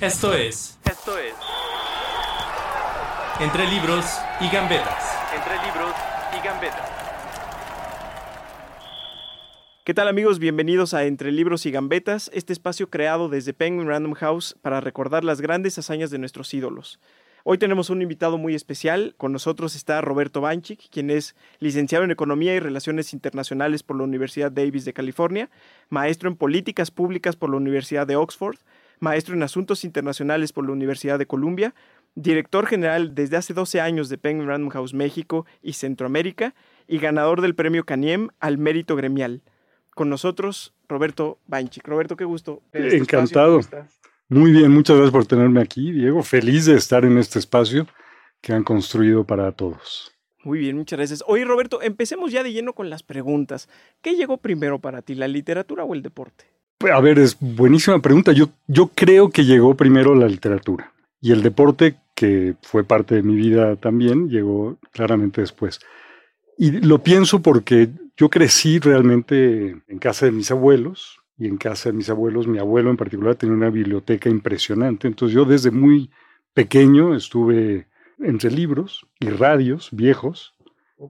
Esto es. Esto es. Entre libros y gambetas. Entre libros y gambetas. ¿Qué tal amigos? Bienvenidos a Entre Libros y Gambetas, este espacio creado desde Penguin Random House para recordar las grandes hazañas de nuestros ídolos. Hoy tenemos un invitado muy especial. Con nosotros está Roberto Banchik, quien es licenciado en Economía y Relaciones Internacionales por la Universidad Davis de California, maestro en Políticas Públicas por la Universidad de Oxford, maestro en Asuntos Internacionales por la Universidad de Columbia, director general desde hace 12 años de Penguin Random House México y Centroamérica y ganador del premio Caniem al mérito gremial. Con nosotros, Roberto Banchik. Roberto, qué gusto. Este Encantado. Muy bien, muchas gracias por tenerme aquí, Diego. Feliz de estar en este espacio que han construido para todos. Muy bien, muchas gracias. Oye, Roberto, empecemos ya de lleno con las preguntas. ¿Qué llegó primero para ti, la literatura o el deporte? A ver, es buenísima pregunta. Yo, yo creo que llegó primero la literatura y el deporte, que fue parte de mi vida también, llegó claramente después. Y lo pienso porque yo crecí realmente en casa de mis abuelos y en casa de mis abuelos, mi abuelo en particular tenía una biblioteca impresionante. Entonces yo desde muy pequeño estuve entre libros y radios viejos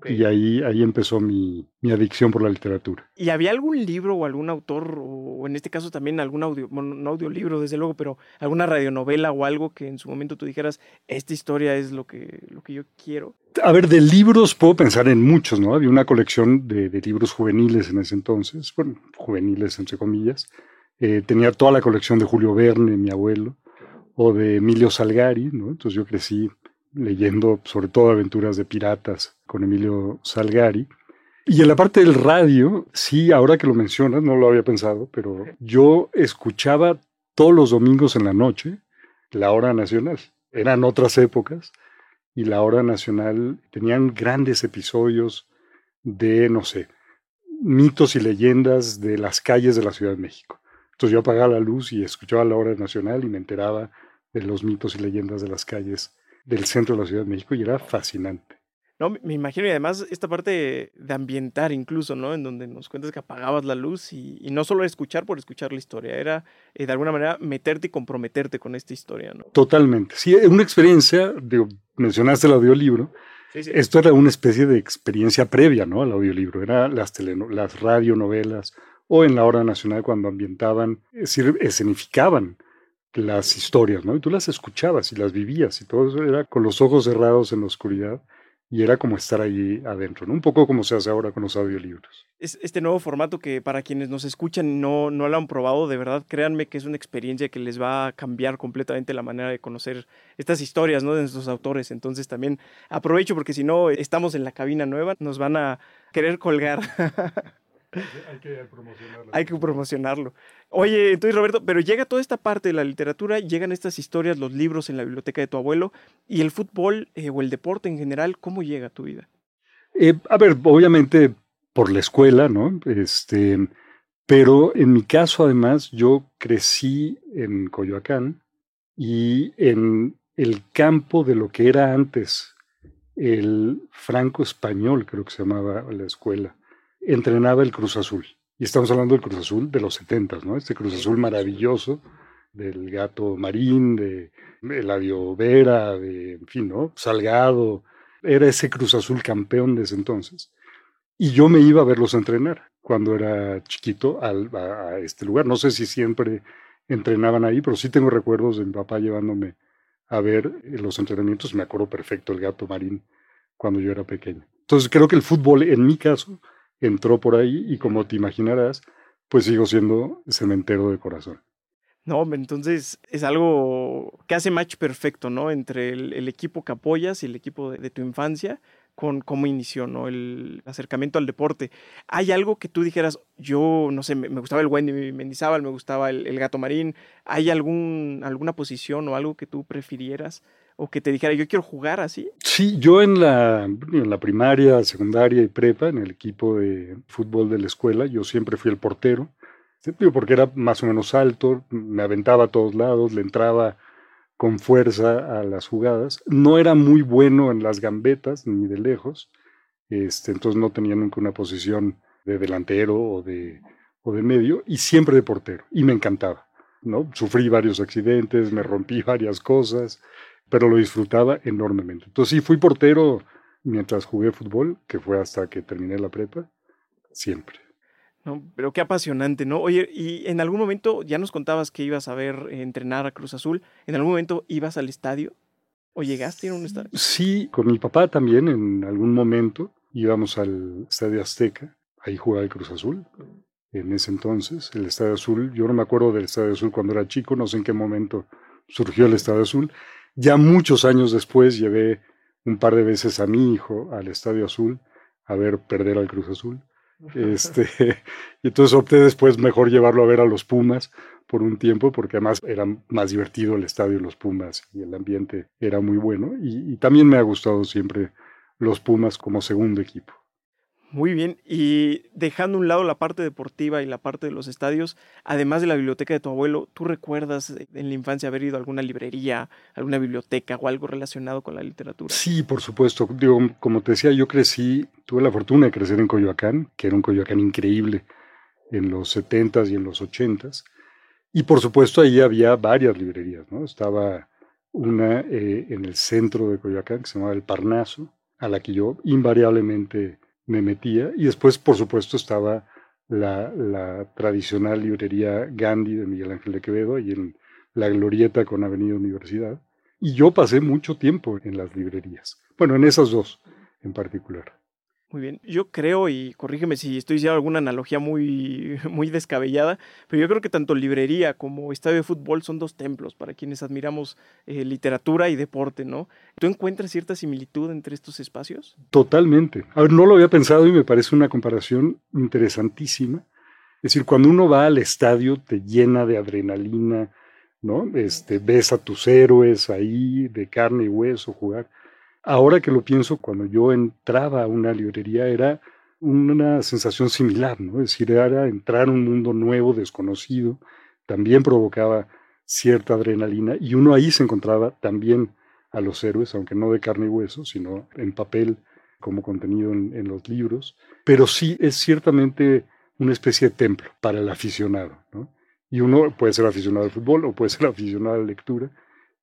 y ahí, ahí empezó mi, mi, adicción por la literatura. ¿Y había algún libro o algún autor, o en este caso también algún audio, bueno, no audiolibro desde luego, pero alguna radionovela o algo que en su momento tú dijeras, esta historia es lo que, lo que yo quiero? A ver, de libros puedo pensar en muchos, ¿no? Había una colección de, de libros juveniles en ese entonces, bueno, juveniles entre comillas. Eh, tenía toda la colección de Julio Verne, mi abuelo, o de Emilio Salgari, ¿no? Entonces yo crecí leyendo sobre todo aventuras de piratas con Emilio Salgari. Y en la parte del radio, sí, ahora que lo mencionas, no lo había pensado, pero yo escuchaba todos los domingos en la noche la hora nacional. Eran otras épocas y la hora nacional tenían grandes episodios de, no sé, mitos y leyendas de las calles de la Ciudad de México. Entonces yo apagaba la luz y escuchaba la hora nacional y me enteraba de los mitos y leyendas de las calles del centro de la Ciudad de México y era fascinante. No, me imagino, y además esta parte de ambientar incluso, ¿no? En donde nos cuentas que apagabas la luz y, no solo escuchar por escuchar la historia, era eh, de alguna manera meterte y comprometerte con esta historia, ¿no? Totalmente. Sí, una experiencia, digo, mencionaste el audiolibro, esto era una especie de experiencia previa, ¿no? Al audiolibro, era las, las radionovelas o en la hora nacional cuando ambientaban, es decir, escenificaban las historias, ¿no? Y tú las escuchabas y las vivías y todo eso era con los ojos cerrados en la oscuridad y era como estar allí adentro, ¿no? Un poco como se hace ahora con los audiolibros. Es este nuevo formato que para quienes nos escuchan no, no lo han probado, de verdad, créanme que es una experiencia que les va a cambiar completamente la manera de conocer estas historias, ¿no? De nuestros autores. Entonces también aprovecho porque si no estamos en la cabina nueva, nos van a querer colgar. Hay que promocionarlo. Hay que promocionarlo. Oye, entonces Roberto, pero llega toda esta parte de la literatura, llegan estas historias, los libros en la biblioteca de tu abuelo, y el fútbol eh, o el deporte en general, ¿cómo llega a tu vida? Eh, a ver, obviamente por la escuela, ¿no? Este, pero en mi caso, además, yo crecí en Coyoacán y en el campo de lo que era antes el franco español, creo que se llamaba la escuela entrenaba el Cruz Azul. Y estamos hablando del Cruz Azul de los 70, ¿no? Este Cruz Azul maravilloso del gato marín, de Eladio Vera, de, en fin, ¿no? Salgado. Era ese Cruz Azul campeón de ese entonces. Y yo me iba a verlos entrenar cuando era chiquito al, a, este lugar. No sé si siempre entrenaban ahí, pero sí tengo recuerdos de mi papá llevándome a ver los entrenamientos. Me acuerdo perfecto el gato marín cuando yo era pequeño. Entonces creo que el fútbol, en mi caso, entró por ahí y como te imaginarás, pues sigo siendo cementero de corazón. No, entonces es algo que hace match perfecto, ¿no? Entre el, equipo que apoyas y el equipo de, tu infancia, con cómo inició ¿no? el acercamiento al deporte. ¿Hay algo que tú dijeras, yo no sé, me, gustaba el Wendy Mendizábal, me gustaba el, gato marín? ¿Hay algún, alguna posición o algo que tú prefirieras o que te dijera, yo quiero jugar así? Sí, yo en la, en la primaria, secundaria y prepa, en el equipo de fútbol de la escuela, yo siempre fui el portero. Porque era más o menos alto, me aventaba a todos lados, le entraba con fuerza a las jugadas. No era muy bueno en las gambetas, ni de lejos, este, entonces no tenía nunca una posición de delantero o de, o de medio, y siempre de portero, y me encantaba. ¿no? Sufrí varios accidentes, me rompí varias cosas, pero lo disfrutaba enormemente. Entonces sí, fui portero mientras jugué fútbol, que fue hasta que terminé la prepa, siempre. Pero qué apasionante, ¿no? Oye, y en algún momento ya nos contabas que ibas a ver eh, entrenar a Cruz Azul. ¿En algún momento ibas al estadio? ¿O llegaste a un estadio? Sí, con mi papá también en algún momento íbamos al Estadio Azteca. Ahí jugaba el Cruz Azul. En ese entonces, el Estadio Azul, yo no me acuerdo del Estadio Azul cuando era chico, no sé en qué momento surgió el Estadio Azul. Ya muchos años después llevé un par de veces a mi hijo al Estadio Azul a ver perder al Cruz Azul. Este, y entonces opté después mejor llevarlo a ver a los Pumas por un tiempo, porque además era más divertido el estadio los Pumas y el ambiente era muy bueno. y también me ha gustado siempre los Pumas como segundo equipo. Muy bien, y dejando a un lado la parte deportiva y la parte de los estadios, además de la biblioteca de tu abuelo, ¿tú recuerdas en la infancia haber ido a alguna librería, alguna biblioteca o algo relacionado con la literatura? Sí, por supuesto. Digo, como te decía, yo crecí, tuve la fortuna de crecer en Coyoacán, que era un Coyoacán increíble en los 70s y en los 80s. Y por supuesto ahí había varias librerías, ¿no? Estaba una eh, en el centro de Coyoacán que se llamaba El Parnaso, a la que yo invariablemente me metía. Y después, por supuesto, estaba la, tradicional librería Gandhi de Miguel Ángel de Quevedo y en la glorieta con Avenida Universidad. Y yo pasé mucho tiempo en las librerías. Bueno, en esas dos en particular. Muy bien, yo creo, y corrígeme si estoy diciendo alguna analogía muy, muy descabellada, pero yo creo que tanto librería como estadio de fútbol son dos templos para quienes admiramos eh, literatura y deporte, ¿no? ¿Tú encuentras cierta similitud entre estos espacios? Totalmente. A ver, no lo había pensado y me parece una comparación interesantísima. Es decir, cuando uno va al estadio te llena de adrenalina, ¿no? Este, ves a tus héroes ahí de carne y hueso jugar. Ahora que lo pienso, cuando yo entraba a una librería era una sensación similar, ¿no? Es decir, era entrar a un mundo nuevo, desconocido, también provocaba cierta adrenalina y uno ahí se encontraba también a los héroes, aunque no de carne y hueso, sino en papel como contenido en, los libros, pero sí es ciertamente una especie de templo para el aficionado, ¿no? Y uno puede ser aficionado al fútbol o puede ser aficionado a la lectura,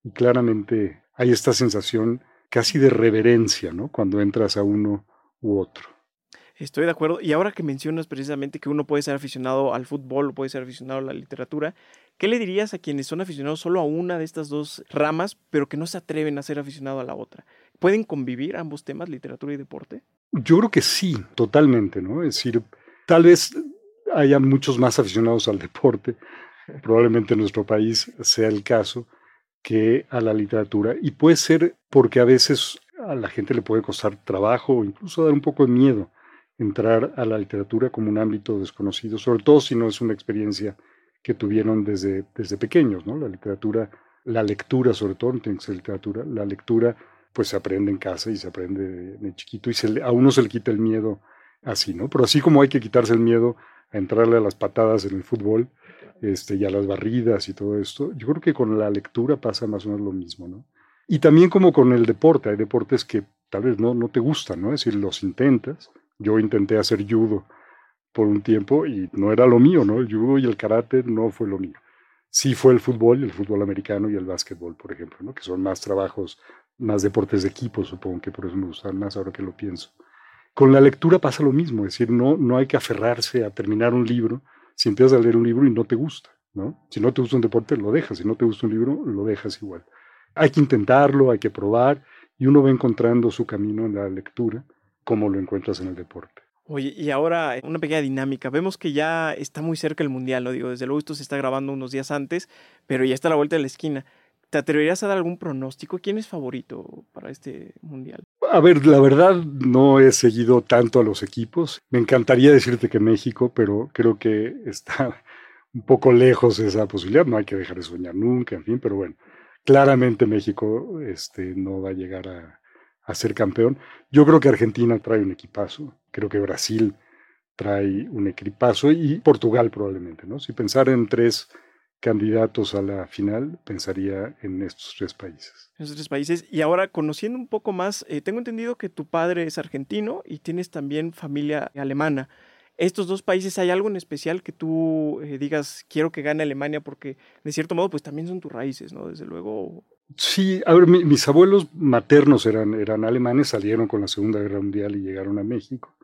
y claramente hay esta sensación casi de reverencia, ¿no? Cuando entras a uno u otro. Estoy de acuerdo. Y ahora que mencionas precisamente que uno puede ser aficionado al fútbol o puede ser aficionado a la literatura, ¿qué le dirías a quienes son aficionados solo a una de estas dos ramas, pero que no se atreven a ser aficionado a la otra? ¿Pueden convivir ambos temas, literatura y deporte? Yo creo que sí, totalmente, ¿no? Es decir, tal vez haya muchos más aficionados al deporte, probablemente en nuestro país sea el caso, que a la literatura. Y puede ser porque a veces a la gente le puede costar trabajo o incluso dar un poco de miedo entrar a la literatura como un ámbito desconocido, sobre todo si no es una experiencia que tuvieron desde, desde pequeños, ¿no? La literatura, la lectura sobre todo, no tiene que ser literatura, la lectura pues se aprende en casa y se aprende de, chiquito y se a uno se le quita el miedo así, ¿no? Pero así como hay que quitarse el miedo a entrarle a las patadas en el fútbol, este, y a las barridas y todo esto, yo creo que con la lectura pasa más o menos lo mismo, ¿no? Y también como con el deporte, hay deportes que tal vez no, no te gustan, ¿no? Es decir, los intentas. Yo intenté hacer judo por un tiempo y no era lo mío, ¿no? El judo y el karate no fue lo mío. Sí fue el fútbol, el fútbol americano y el básquetbol, por ejemplo, ¿no? Que son más trabajos, más deportes de equipo, supongo que por eso me gustan más ahora que lo pienso. Con la lectura pasa lo mismo, es decir, no, no hay que aferrarse a terminar un libro, si empiezas a leer un libro y no te gusta, ¿no? Si no te gusta un deporte, lo dejas. Si no te gusta un libro, lo dejas igual. Hay que intentarlo, hay que probar y uno va encontrando su camino en la lectura como lo encuentras en el deporte. Oye, y ahora una pequeña dinámica. Vemos que ya está muy cerca el Mundial, lo digo, desde luego esto se está grabando unos días antes, pero ya está a la vuelta de la esquina. ¿Te atreverías a dar algún pronóstico? ¿Quién es favorito para este mundial? A ver, la verdad no he seguido tanto a los equipos. Me encantaría decirte que México, pero creo que está un poco lejos esa posibilidad. No hay que dejar de soñar nunca, en fin, pero bueno, claramente México este, no va a llegar a, a ser campeón. Yo creo que Argentina trae un equipazo. Creo que Brasil trae un equipazo y Portugal probablemente, ¿no? Si pensar en tres candidatos a la final, pensaría en estos tres países. En estos tres países. Y ahora, conociendo un poco más, eh, tengo entendido que tu padre es argentino y tienes también familia alemana. Estos dos países, ¿hay algo en especial que tú eh, digas, quiero que gane Alemania? Porque, de cierto modo, pues también son tus raíces, ¿no? Desde luego. Sí, a ver, mis abuelos maternos eran, eran alemanes, salieron con la Segunda Guerra Mundial y llegaron a México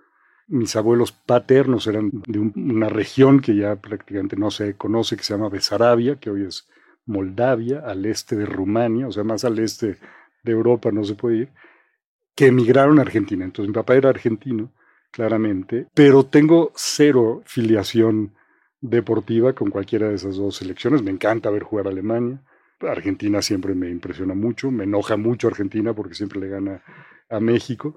mis abuelos paternos eran de una región que ya prácticamente no se conoce, que se llama Besarabia, que hoy es Moldavia, al este de Rumania, o sea, más al este de Europa no se puede ir, que emigraron a Argentina. Entonces mi papá era argentino, claramente, pero tengo cero filiación deportiva con cualquiera de esas dos selecciones. Me encanta ver jugar a Alemania. Argentina siempre me impresiona mucho, me enoja mucho Argentina porque siempre le gana a México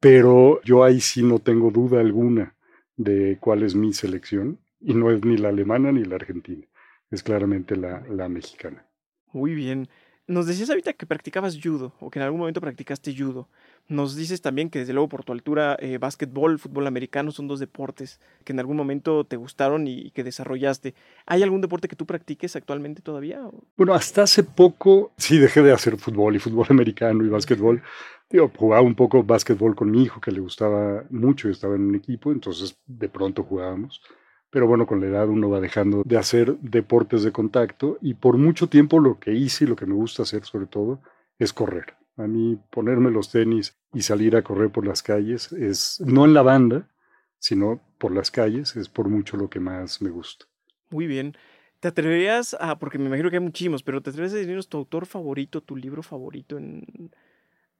pero yo ahí sí no tengo duda alguna de cuál es mi selección, y no es ni la alemana ni la argentina, es claramente la, la mexicana. Muy bien. Nos decías ahorita que practicabas judo o que en algún momento practicaste judo. Nos dices también que desde luego por tu altura, eh, básquetbol, fútbol americano son dos deportes que en algún momento te gustaron y, que desarrollaste. ¿Hay algún deporte que tú practiques actualmente todavía? Bueno, hasta hace poco sí dejé de hacer fútbol y fútbol americano y básquetbol yo jugaba un poco básquetbol con mi hijo, que le gustaba mucho y estaba en un equipo, entonces de pronto jugábamos. Pero bueno, con la edad uno va dejando de hacer deportes de contacto y por mucho tiempo lo que hice y lo que me gusta hacer sobre todo es correr. A mí ponerme los tenis y salir a correr por las calles es, no en la banda, sino por las calles, es por mucho lo que más me gusta. Muy bien. ¿Te atreverías a, porque me imagino que hay muchísimos, pero ¿te atreverías a decirnos tu autor favorito, tu libro favorito en,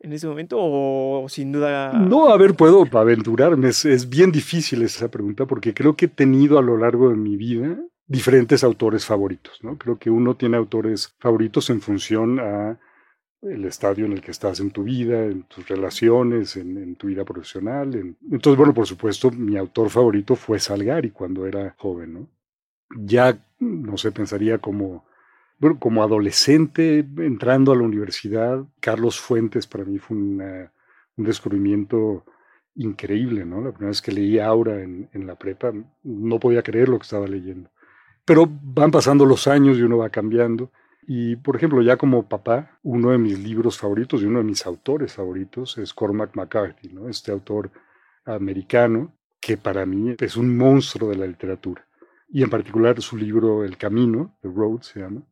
en ese momento o sin duda? No, a ver, puedo aventurarme. Es, bien difícil esa pregunta porque creo que he tenido a lo largo de mi vida diferentes autores favoritos, ¿no? Creo que uno tiene autores favoritos en función a el estadio en el que estás en tu vida, en tus relaciones, en, tu vida profesional. Entonces, bueno, por supuesto, mi autor favorito fue Salgari cuando era joven, ¿no? Ya, no sé, pensaría como bueno, como adolescente, entrando a la universidad, Carlos Fuentes para mí fue un descubrimiento increíble, ¿no? La primera vez que leí Aura en, en, la prepa, no podía creer lo que estaba leyendo. Pero van pasando los años y uno va cambiando. Y, por ejemplo, ya como papá, uno de mis libros favoritos y uno de mis autores favoritos es Cormac McCarthy, ¿no? Este autor americano que para mí es un monstruo de la literatura. Y en particular su libro El Camino, The Road se llama,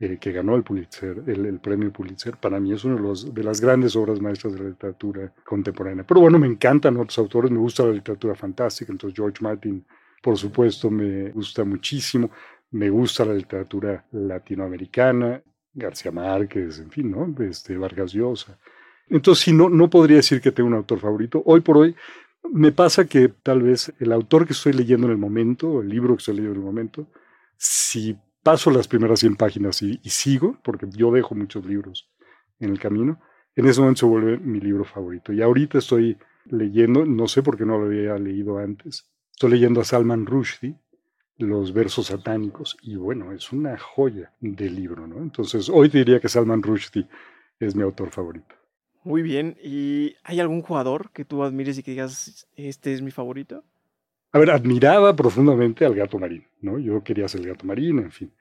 eh, que ganó el Pulitzer, el, premio Pulitzer, para mí es una de, los, de las grandes obras maestras de la literatura contemporánea. Pero bueno, me encantan otros autores, me gusta la literatura fantástica, entonces George Martin, por supuesto, me gusta muchísimo, me gusta la literatura latinoamericana, García Márquez, en fin, ¿no? Este, Vargas Llosa. Entonces, sí, no, no podría decir que tengo un autor favorito. Hoy por hoy me pasa que tal vez el autor que estoy leyendo en el momento, el libro que estoy leyendo en el momento, si paso las primeras 100 páginas y, sigo, porque yo dejo muchos libros en el camino, en ese momento se vuelve mi libro favorito. Y ahorita estoy leyendo, no sé por qué no lo había leído antes, estoy leyendo a Salman Rushdie, los versos satánicos, y bueno, es una joya de libro, ¿no? Entonces, hoy te diría que Salman Rushdie es mi autor favorito. Muy bien, ¿y hay algún jugador que tú admires y que digas, este es mi favorito? A ver, admiraba profundamente al gato marín, ¿no? Yo quería ser el gato marín, en fin.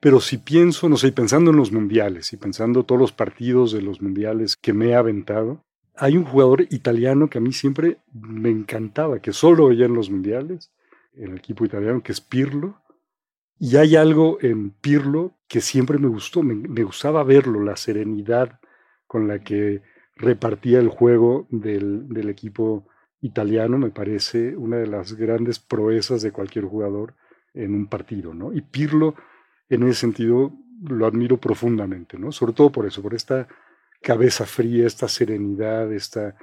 Pero si pienso, no sé, pensando en los mundiales y pensando todos los partidos de los mundiales que me he aventado, hay un jugador italiano que a mí siempre me encantaba, que solo veía en los mundiales, en el equipo italiano, que es Pirlo. Y hay algo en Pirlo que siempre me gustó, me, gustaba verlo, la serenidad con la que repartía el juego del, del equipo italiano me parece una de las grandes proezas de cualquier jugador en un partido, ¿no? Y Pirlo, en ese sentido, lo admiro profundamente, ¿no? Sobre todo por eso, por esta cabeza fría, esta serenidad, esta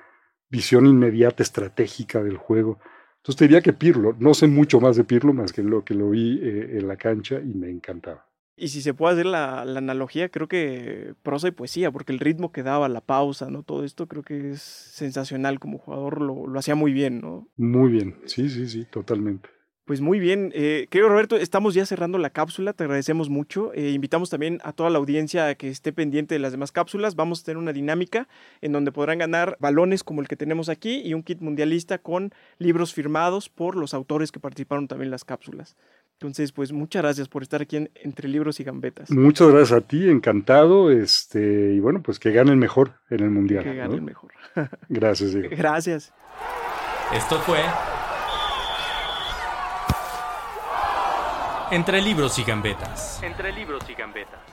visión inmediata, estratégica del juego. Entonces te diría que Pirlo, no sé mucho más de Pirlo más que lo que lo vi eh, en la cancha y me encantaba. Y si se puede hacer la, analogía, creo que prosa y poesía, porque el ritmo que daba, la pausa, ¿no? Todo esto creo que es sensacional como jugador, lo, lo hacía muy bien, ¿no? Muy bien, sí, sí, sí, totalmente. Pues muy bien, eh, querido Roberto, estamos ya cerrando la cápsula, te agradecemos mucho. Eh, invitamos también a toda la audiencia a que esté pendiente de las demás cápsulas. Vamos a tener una dinámica en donde podrán ganar balones como el que tenemos aquí y un kit mundialista con libros firmados por los autores que participaron también en las cápsulas. Entonces, pues muchas gracias por estar aquí entre libros y gambetas. Muchas gracias a ti, encantado. Este, y bueno, pues que ganen mejor en el mundial. Que ganen mejor. gracias, Diego. Gracias. Esto fue Entre libros y gambetas. Entre libros y gambetas.